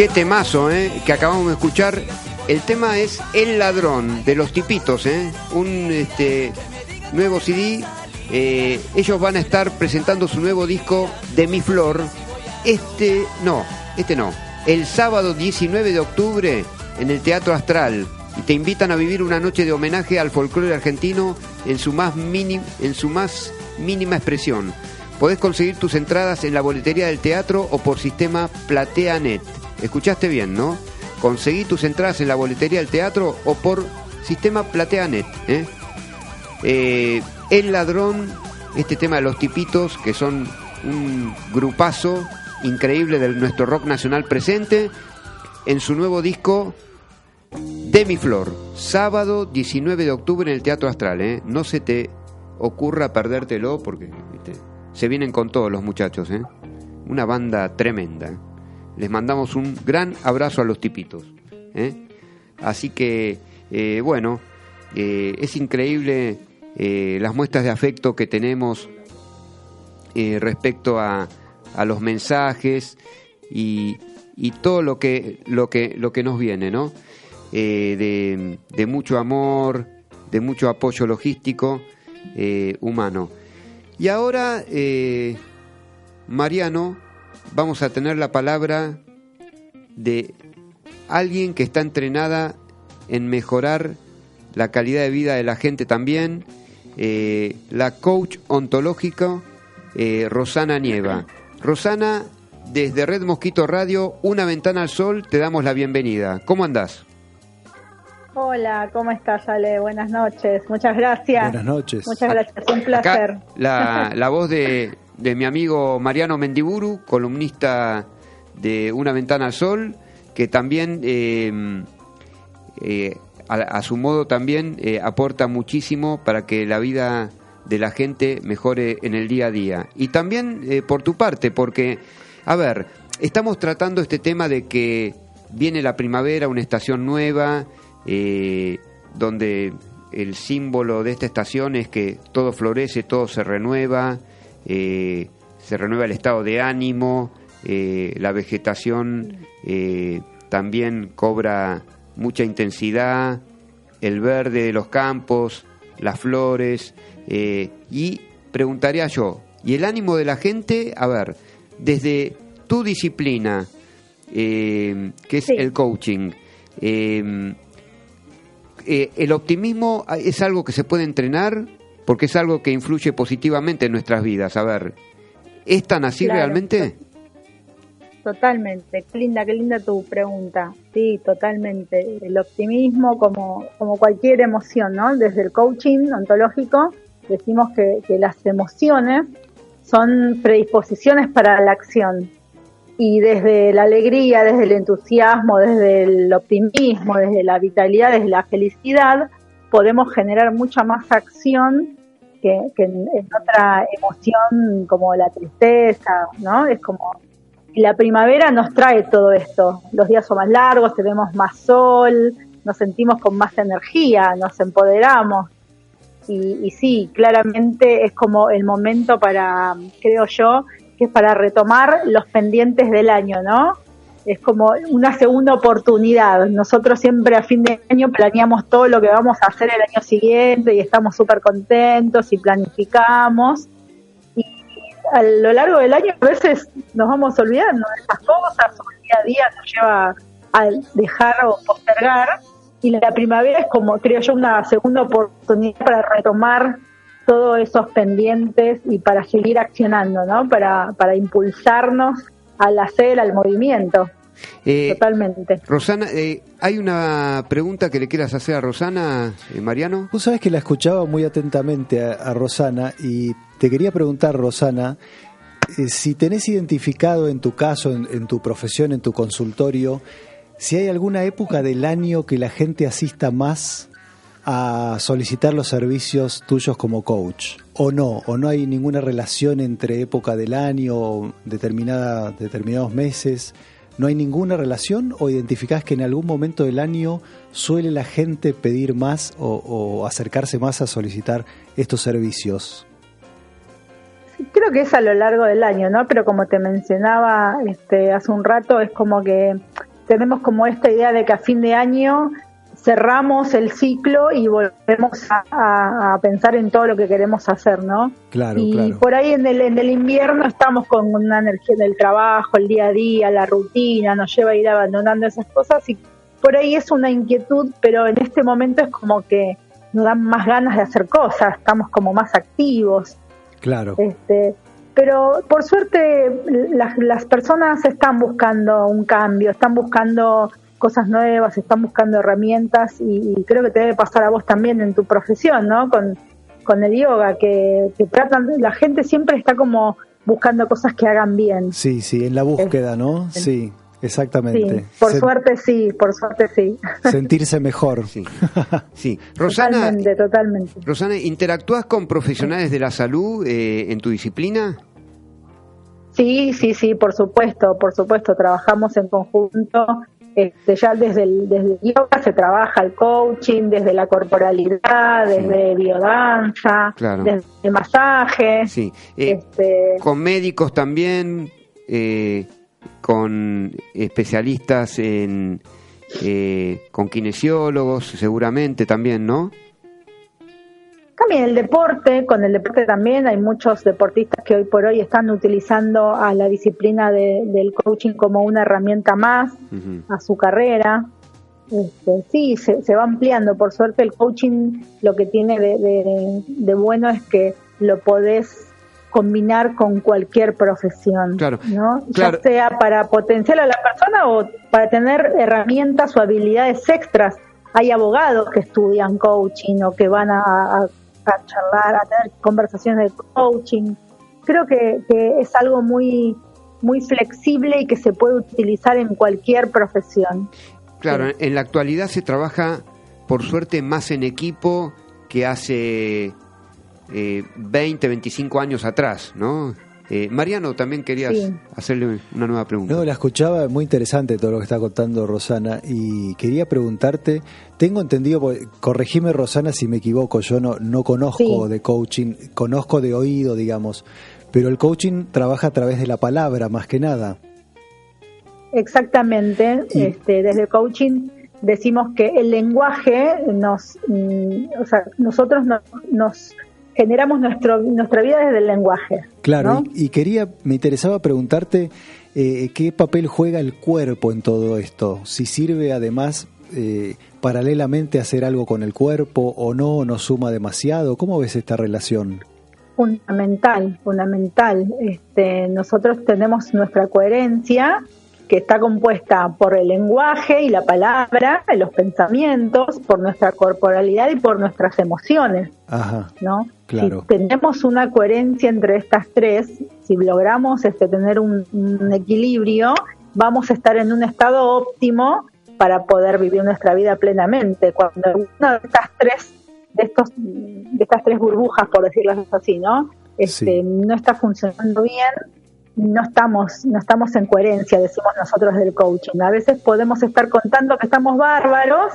Qué temazo, ¿eh? Que acabamos de escuchar. El tema es El Ladrón, de los Tipitos, ¿eh? Un este, nuevo CD. Eh, ellos van a estar presentando su nuevo disco de Mi Flor. Este, no, este no. El sábado 19 de octubre en el Teatro Astral. Y te invitan a vivir una noche de homenaje al folclore argentino en su más, mini- en su más mínima expresión. Podés conseguir tus entradas en la boletería del teatro o por sistema PlateaNet. Escuchaste bien, ¿no? Conseguí tus entradas en la boletería del teatro o por sistema PlateaNet. ¿eh? Eh, El Ladrón, este tema de los tipitos, que son un grupazo increíble de nuestro rock nacional presente, en su nuevo disco Demi Flor, sábado 19 de octubre en el Teatro Astral. ¿eh? No se te ocurra perdértelo porque ¿viste? se vienen con todos los muchachos. ¿eh? Una banda tremenda. Les mandamos un gran abrazo a los tipitos. ¿eh? Así que, eh, bueno, eh, es increíble las muestras de afecto que tenemos respecto a, los mensajes y, todo lo que, lo, que, lo que nos viene, ¿no? De, mucho amor, de mucho apoyo logístico humano. Y ahora, Mariano, vamos a tener la palabra de alguien que está entrenada en mejorar la calidad de vida de la gente también, eh, la coach ontológica eh, Rosana Nieva. Rosana, desde Red Mosquito Radio, Una Ventana al Sol, te damos la bienvenida. ¿Cómo andás? Hola, ¿cómo estás, Ale? Buenas noches. Muchas gracias. Buenas noches. Muchas gracias, un placer. Acá la, la voz de, de mi amigo Mariano Mendiburu, columnista de Una Ventana al Sol, que también, eh, eh, a, su modo, también eh, aporta muchísimo para que la vida de la gente mejore en el día a día. Y también por tu parte, porque, a ver, estamos tratando este tema de que viene la primavera, una estación nueva, donde el símbolo de esta estación es que todo florece, todo se renueva, eh, se renueva el estado de ánimo, eh, la vegetación eh, también cobra mucha intensidad, el verde de los campos, las flores, y preguntaría yo, ¿y el ánimo de la gente? A ver, desde tu disciplina, que es Sí. el coaching, eh, eh, ¿el optimismo es algo que se puede entrenar? Porque es algo que influye positivamente en nuestras vidas. A ver, ¿es tan así Claro. realmente? Totalmente. Qué linda, qué linda tu pregunta. Sí, totalmente. El optimismo, como, como cualquier emoción, ¿no? Desde el coaching ontológico, decimos que, que las emociones son predisposiciones para la acción. Y desde la alegría, desde el entusiasmo, desde el optimismo, desde la vitalidad, desde la felicidad, podemos generar mucha más acción que, que otra emoción como la tristeza, ¿no? Es como la primavera nos trae todo esto. Los días son más largos, tenemos más sol, nos sentimos con más energía, nos empoderamos. Y, y sí, claramente es como el momento para, creo yo, que es para retomar los pendientes del año, ¿no? Es como una segunda oportunidad. Nosotros siempre a fin de año planeamos todo lo que vamos a hacer el año siguiente y estamos súper contentos y planificamos a lo largo del año a veces nos vamos olvidando de esas cosas, o el día a día nos lleva a dejar o postergar, y la primavera es como, creo yo, una segunda oportunidad para retomar todos esos pendientes y para seguir accionando, ¿no? Para, para impulsarnos al hacer, al movimiento. Eh, Totalmente. Rosana, eh, ¿hay una pregunta que le quieras hacer a Rosana, eh, Mariano? Vos sabés que la escuchaba muy atentamente a, a Rosana y te quería preguntar, Rosana, eh, si tenés identificado en tu caso, en, en tu profesión, en tu consultorio, si hay alguna época del año que la gente asista más a solicitar los servicios tuyos como coach? ¿O no? ¿O no hay ninguna relación entre época del año, determinada, determinados meses? ¿No hay ninguna relación o identificás que en algún momento del año suele la gente pedir más o, o acercarse más a solicitar estos servicios? Creo que es a lo largo del año, ¿no? Pero como te mencionaba este, hace un rato, es como que tenemos como esta idea de que a fin de año cerramos el ciclo y volvemos a, pensar en todo lo que queremos hacer, ¿no? Claro, y claro. por ahí en el, en el invierno estamos con una energía del trabajo, el día a día, la rutina, nos lleva a ir abandonando esas cosas y por ahí es una inquietud, pero en este momento es como que nos dan más ganas de hacer cosas, estamos como más activos. Claro. Este, pero por suerte las, las personas están buscando un cambio, están buscando cosas nuevas, están buscando herramientas y, y creo que te debe pasar a vos también en tu profesión, ¿no? Con, con el yoga, que, que tratan, la gente siempre está como buscando cosas que hagan bien. Sí, sí, en la búsqueda, ¿no? Sí, Sí, exactamente. por Sen- suerte sí, por suerte sí. Sentirse mejor. Sí. Sí. Rosana, totalmente, totalmente. Rosana, ¿interactúas con profesionales de la salud eh, en tu disciplina? Sí, sí, sí, por supuesto, por supuesto, trabajamos en conjunto. Este, ya desde el, desde el yoga se trabaja el coaching, desde la corporalidad, desde biodanza, Claro. desde el masaje. Sí. Eh, Este, con médicos también, eh, con especialistas en, eh, con kinesiólogos, seguramente también, ¿no? También el deporte, con el deporte también hay muchos deportistas que hoy por hoy están utilizando a la disciplina de- del coaching como una herramienta más a su carrera. Este, sí, se, se va ampliando. Por suerte el coaching lo que tiene de, de- de bueno es que lo podés combinar con cualquier profesión, Claro, ¿no? claro. Ya sea para potenciar a la persona o para tener herramientas o habilidades extras. Hay abogados que estudian coaching o que van a, a- a charlar, a tener conversaciones de coaching. Creo que, que es algo muy muy flexible y que se puede utilizar en cualquier profesión. Claro, en la actualidad se trabaja, por suerte, más en equipo que hace eh, 20, 25 años atrás, ¿no? Eh, Mariano, también querías Sí. hacerle una nueva pregunta. No, la escuchaba, muy interesante todo lo que está contando Rosana y quería preguntarte, tengo entendido, corregime Rosana si me equivoco, yo no, no conozco Sí. de coaching, conozco de oído, digamos, pero el coaching trabaja a través de la palabra más que nada. Exactamente, Y- este, desde coaching decimos que el lenguaje nos, mm, o sea, nosotros no- nos generamos nuestro, nuestra vida desde el lenguaje. Claro, ¿no? y, y quería, me interesaba preguntarte eh, qué papel juega el cuerpo en todo esto, si sirve además eh, paralelamente hacer algo con el cuerpo o no, o no suma demasiado, ¿cómo ves esta relación? Fundamental, fundamental. Este, nosotros tenemos nuestra coherencia que está compuesta por el lenguaje y la palabra, los pensamientos, por nuestra corporalidad y por nuestras emociones. Ajá, ¿no? Claro. Si tenemos una coherencia entre estas tres, si logramos este, tener un, un equilibrio, vamos a estar en un estado óptimo para poder vivir nuestra vida plenamente. Cuando una de estas tres, de estos, de estas tres burbujas, por decirlo así, ¿no? Este, Sí. no está funcionando bien, no estamos, no estamos en coherencia, decimos nosotros del coaching. A veces podemos estar contando que estamos bárbaros,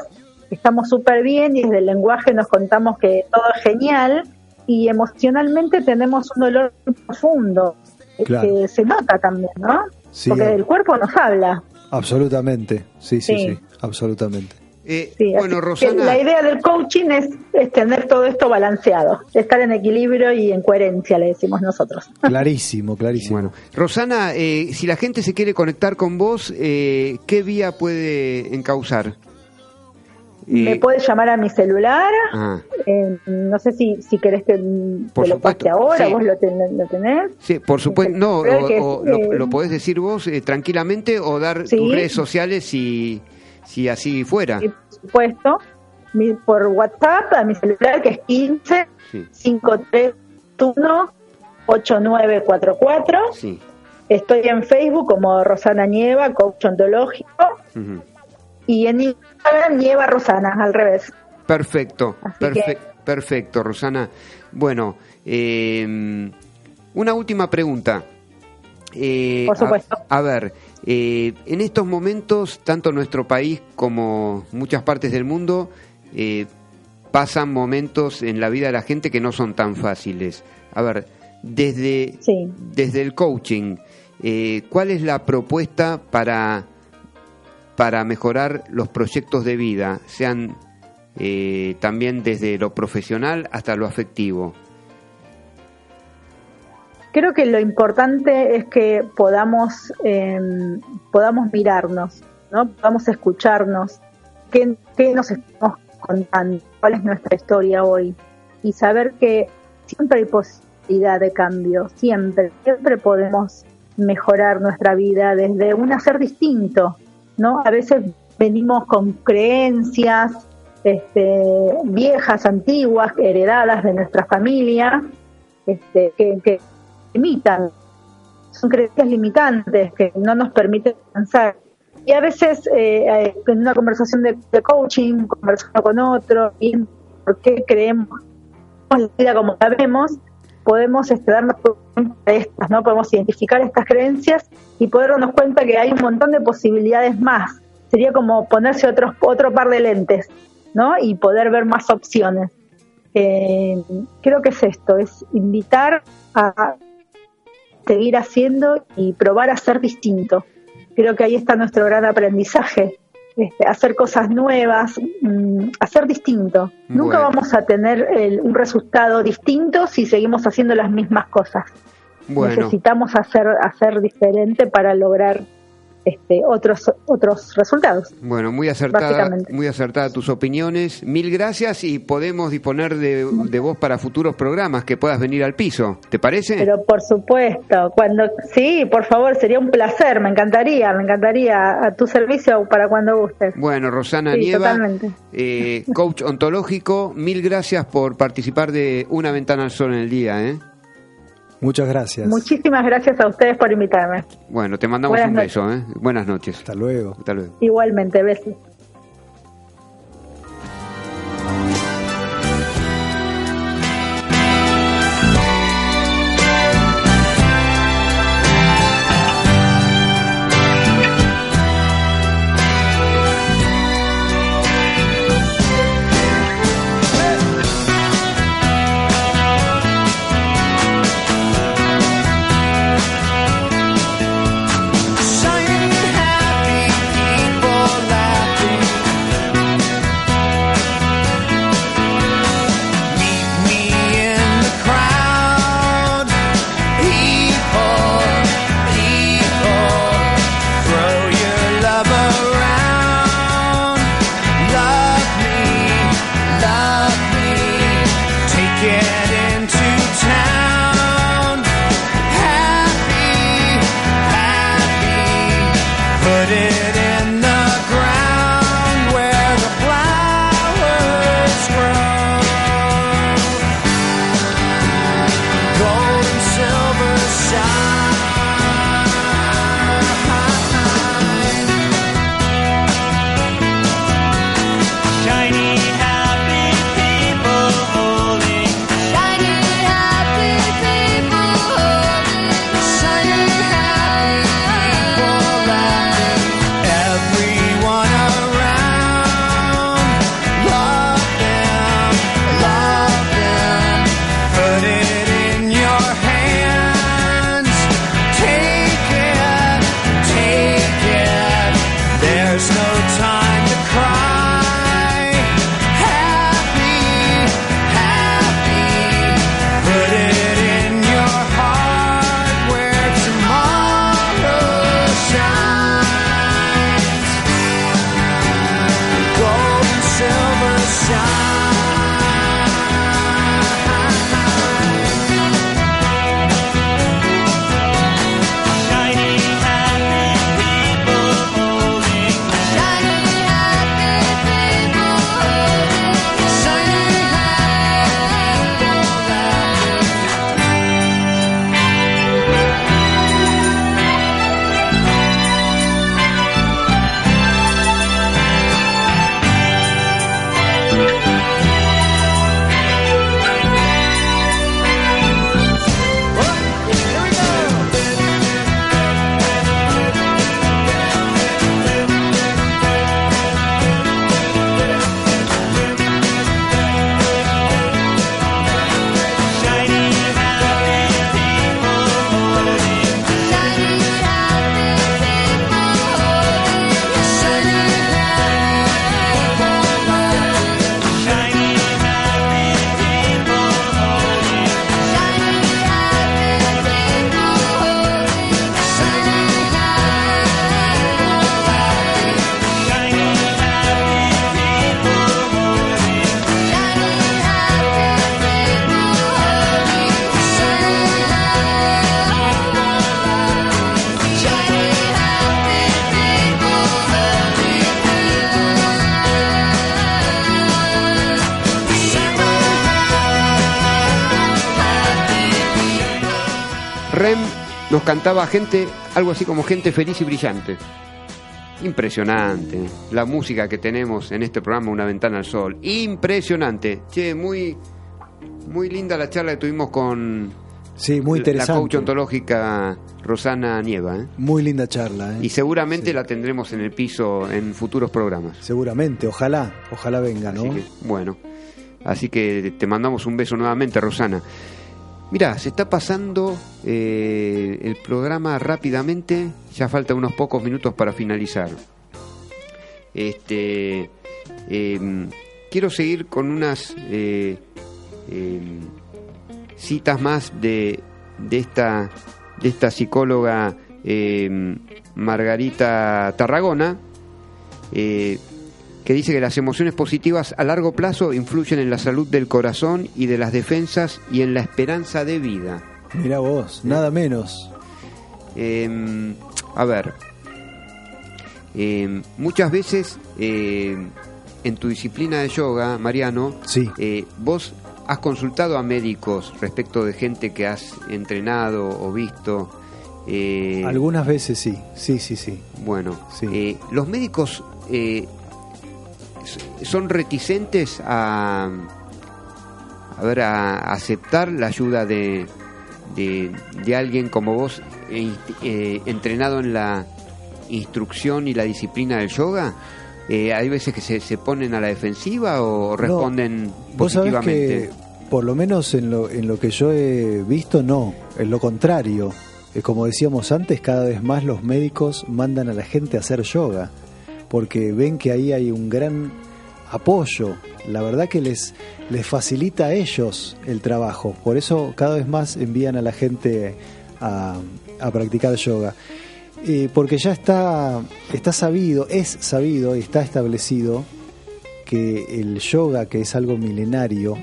que estamos súper bien y desde el lenguaje nos contamos que todo es genial y emocionalmente tenemos un dolor muy profundo Claro. que se nota también, ¿no? Sí, Porque el cuerpo nos habla. absolutamente, sí, sí, sí, Sí. absolutamente. Eh, Sí, bueno, Rosana, la idea del coaching es, es tener todo esto balanceado, estar en equilibrio y en coherencia, le decimos nosotros. Clarísimo, clarísimo. bueno, Rosana, eh, si la gente se quiere conectar con vos, eh, ¿qué vía puede encauzar? Me puedes llamar a mi celular, ah, eh, no sé si, si querés que Por te lo supuesto, pase ahora, sí. vos lo, ten- lo tenés. sí, por supuesto, no, o- que es, o lo, eh, lo podés decir vos eh, tranquilamente o dar Sí. tus redes sociales si, si así fuera. Y, por supuesto, mi- por WhatsApp a mi celular que es 15 Sí. 531 8944. Sí. Estoy en Facebook como Rosana Nieva, coach ontológico, ujú. Y en Instagram Nieva Rosana, al revés. Perfecto, que- perfecto, Rosana. Bueno, eh, una última pregunta. Eh, Por supuesto. A, a ver, eh, en estos momentos, tanto nuestro país como muchas partes del mundo eh, pasan momentos en la vida de la gente que no son tan fáciles. A ver, desde, Sí. desde el coaching, ¿cuál es la propuesta para, para mejorar los proyectos de vida, sean eh, también desde lo profesional hasta lo afectivo? Creo que lo importante es que podamos, eh, podamos mirarnos, ¿no? Podamos escucharnos, qué, qué nos estamos contando, cuál es nuestra historia hoy y saber que siempre hay posibilidad de cambio, siempre, siempre podemos mejorar nuestra vida desde un hacer distinto, ¿no? A veces venimos con creencias este, viejas, antiguas, heredadas de nuestra familia, este, que, limitan, son creencias limitantes que no nos permiten avanzar. Y a veces eh, eh, en una conversación de, de coaching, conversando con otro, y por qué creemos la vida como la vemos, podemos este, darnos cuenta de estas, ¿no? Podemos identificar estas creencias y poder darnos cuenta que hay un montón de posibilidades más. Sería como ponerse otro, otro par de lentes, ¿no? Y poder ver más opciones. Eh, creo que es esto, es invitar a seguir haciendo y probar a ser distinto. Creo que ahí está nuestro gran aprendizaje. Este, hacer cosas nuevas, mm, hacer distinto. Nunca vamos a tener el- un resultado distinto si seguimos haciendo las mismas cosas. Bueno, Necesitamos hacer, hacer diferente para lograr este, otros, otros resultados. bueno, muy acertada, muy acertada tus opiniones. Mil gracias y podemos disponer de, de vos para futuros programas que puedas venir al piso. ¿Te parece? Pero por supuesto, cuando sí, por favor, sería un placer, me encantaría, me encantaría a tu servicio para cuando gustes. Bueno, Rosana Sí, Nieva, eh, coach ontológico, mil gracias por participar de Una Ventana al Sol en el día. ¿eh? Muchas gracias. Muchísimas gracias a ustedes por invitarme. Bueno, te mandamos Buenas un noches. beso. ¿eh? Buenas noches. Hasta luego. Hasta luego. Igualmente, besos. Nos cantaba gente, algo así como gente feliz y brillante. Impresionante. La música que tenemos en este programa, Una Ventana al Sol. Impresionante. Che, muy, muy linda la charla que tuvimos con Sí, muy la coach interesante. ontológica Rosana Nieva. ¿eh? Muy linda charla, ¿eh? Y seguramente la tendremos en el piso en futuros programas. Seguramente, ojalá, ojalá venga, ¿no? Así que, bueno, así que te mandamos un beso nuevamente, Rosana. Mira, se está pasando eh, el programa rápidamente, ya falta unos pocos minutos para finalizar. Este, eh, quiero seguir con unas eh, eh, citas más de, de esta de esta psicóloga eh, Margarita Tarragona. Que dice que las emociones positivas a largo plazo influyen en la salud del corazón y de las defensas y en la esperanza de vida. Mira vos, nada menos. Eh, a ver, eh, muchas veces eh, en tu disciplina de yoga, Mariano, Sí. eh, vos has consultado a médicos respecto de gente que has entrenado o visto. eh, Algunas veces sí, sí, sí, sí. Bueno, Sí. eh, los médicos son reticentes a, a ver, a aceptar la ayuda de, de, de alguien como vos, eh, inst- eh, entrenado en la instrucción y la disciplina del yoga. Eh, hay veces que se, se ponen a la defensiva o responden positivamente. que, por lo menos en lo, en lo que yo he visto, no. Es lo contrario. Como decíamos antes, cada vez más los médicos mandan a la gente a hacer yoga. Porque ven que ahí hay un gran apoyo. La verdad que les, les facilita a ellos el trabajo. Por eso cada vez más envían a la gente a, a practicar yoga. Porque ya está, está sabido, es sabido y está establecido que el yoga, que es algo milenario,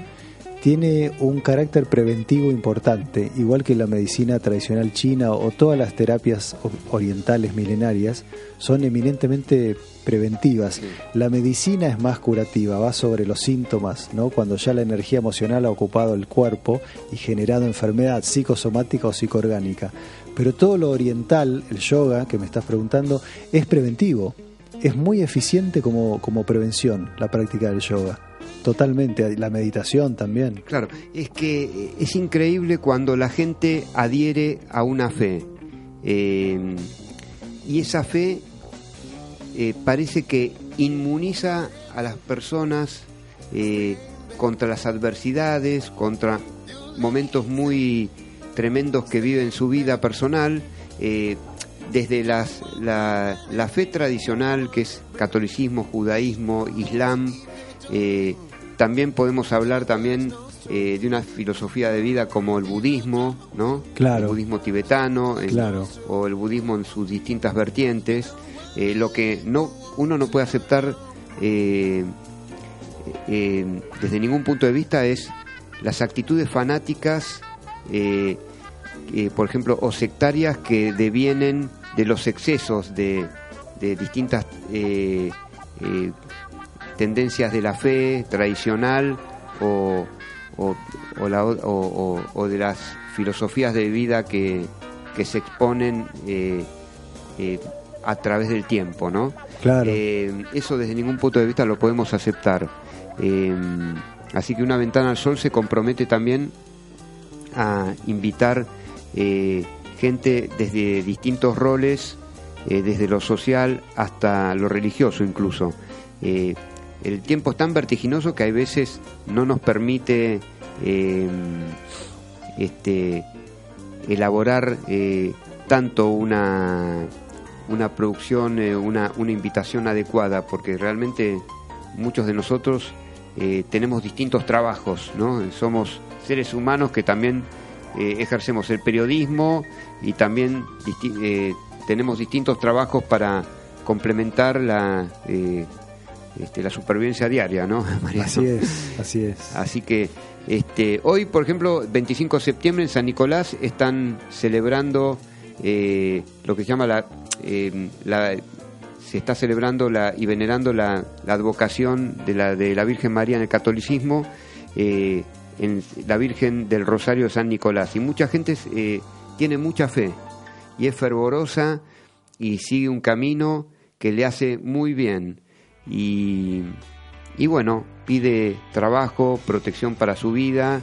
tiene un carácter preventivo importante, igual que la medicina tradicional china o todas las terapias orientales milenarias, son eminentemente preventivas. La medicina es más curativa, va sobre los síntomas, ¿no? Cuando ya la energía emocional ha ocupado el cuerpo y generado enfermedad psicosomática o psicoorgánica. Pero todo lo oriental, el yoga que me estás preguntando, es preventivo. Es muy eficiente como, como prevención la práctica del yoga. Totalmente, la meditación también. Claro, es que es increíble cuando la gente adhiere a una fe. eh, y esa fe eh, parece que inmuniza a las personas eh, contra las adversidades, contra momentos muy tremendos que vive en su vida personal. eh, desde la, la fe tradicional, que es catolicismo, judaísmo, islam, también podemos hablar también eh, de una filosofía de vida como el budismo, ¿no? Claro. El budismo tibetano, Claro. o el budismo en sus distintas vertientes. Eh, lo que no uno no puede aceptar eh, desde ningún punto de vista es las actitudes fanáticas, por ejemplo, o sectarias que devienen de los excesos de, de distintas tendencias de la fe tradicional o, o, o la- o- o- o de las filosofías de vida que, que se exponen eh, eh, a través del tiempo, ¿no? Claro. Eh, eso desde ningún punto de vista lo podemos aceptar. Así que una ventana al sol se compromete también a invitar gente desde distintos roles, desde lo social hasta lo religioso incluso. El tiempo es tan vertiginoso que hay veces no nos permite eh, este, elaborar eh, tanto una, una producción, eh, una, una invitación adecuada, porque realmente muchos de nosotros eh, tenemos distintos trabajos, ¿no? Somos seres humanos que también ejercemos el periodismo y también tenemos distintos trabajos para complementar la, este, la supervivencia diaria, ¿no? Mariano? Así es, así es. Así que este, hoy, por ejemplo, 25 de septiembre en San Nicolás están celebrando eh, lo que se llama la, eh, la- se está celebrando la, y venerando la, la advocación de la, de la Virgen María en el catolicismo, eh, en la Virgen del Rosario de San Nicolás. Y mucha gente eh, tiene mucha fe y es fervorosa y sigue un camino que le hace muy bien. Y, y bueno, pide trabajo, protección para su vida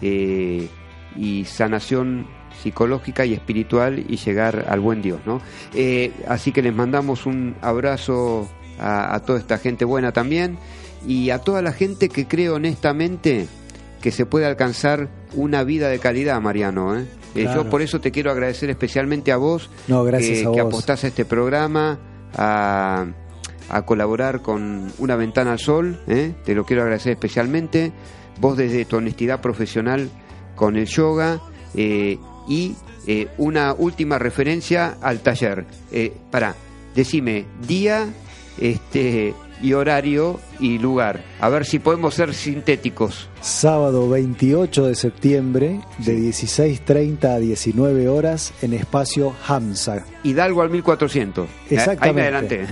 eh, y sanación psicológica y espiritual y llegar al buen Dios, ¿no? Eh, así que les mandamos un abrazo a, a toda esta gente buena también y a toda la gente que cree honestamente que se puede alcanzar una vida de calidad, Mariano. ¿eh? Eh, Claro. Yo por eso te quiero agradecer especialmente a vos, No, gracias que, apostás a este programa, a, a colaborar con Una Ventana al Sol. ¿eh? Te lo quiero agradecer especialmente. Vos desde tu honestidad profesional con el yoga eh, y eh, una última referencia al taller. Para, decime día este, y horario y lugar. A ver si podemos ser sintéticos. Sábado 28 de septiembre de 16.30 a 19 horas en espacio Hamza. Hidalgo al 1400. Eh, Exactamente. Ahí me adelanté.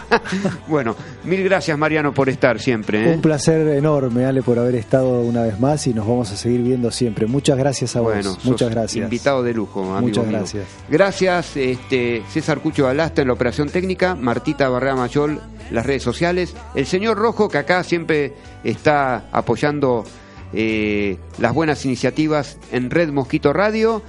bueno, mil gracias Mariano por estar siempre. ¿eh? Un placer enorme, Ale, por haber estado una vez más y nos vamos a seguir viendo siempre. Muchas gracias a Bueno, vos. sos Muchas gracias. Invitado de lujo, amigo Muchas gracias. Gracias, este, César Cucho Balasta en la operación técnica, Martita Barrea Mayol, las redes sociales, el señor Rojo que acá siempre está apoyando eh, las buenas iniciativas en Red Mosquito Radio.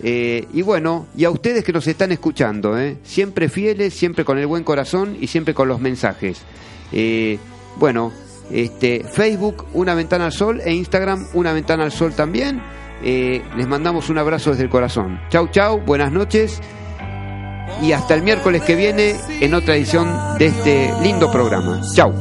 Eh, y bueno, y a ustedes que nos están escuchando, eh, siempre fieles, siempre con el buen corazón y siempre con los mensajes. Eh, bueno, este, Facebook, Una Ventana al Sol, e Instagram, Una Ventana al Sol también. Les mandamos un abrazo desde el corazón. Chau, chau, buenas noches. Y hasta el miércoles que viene en otra edición de este lindo programa. Chau.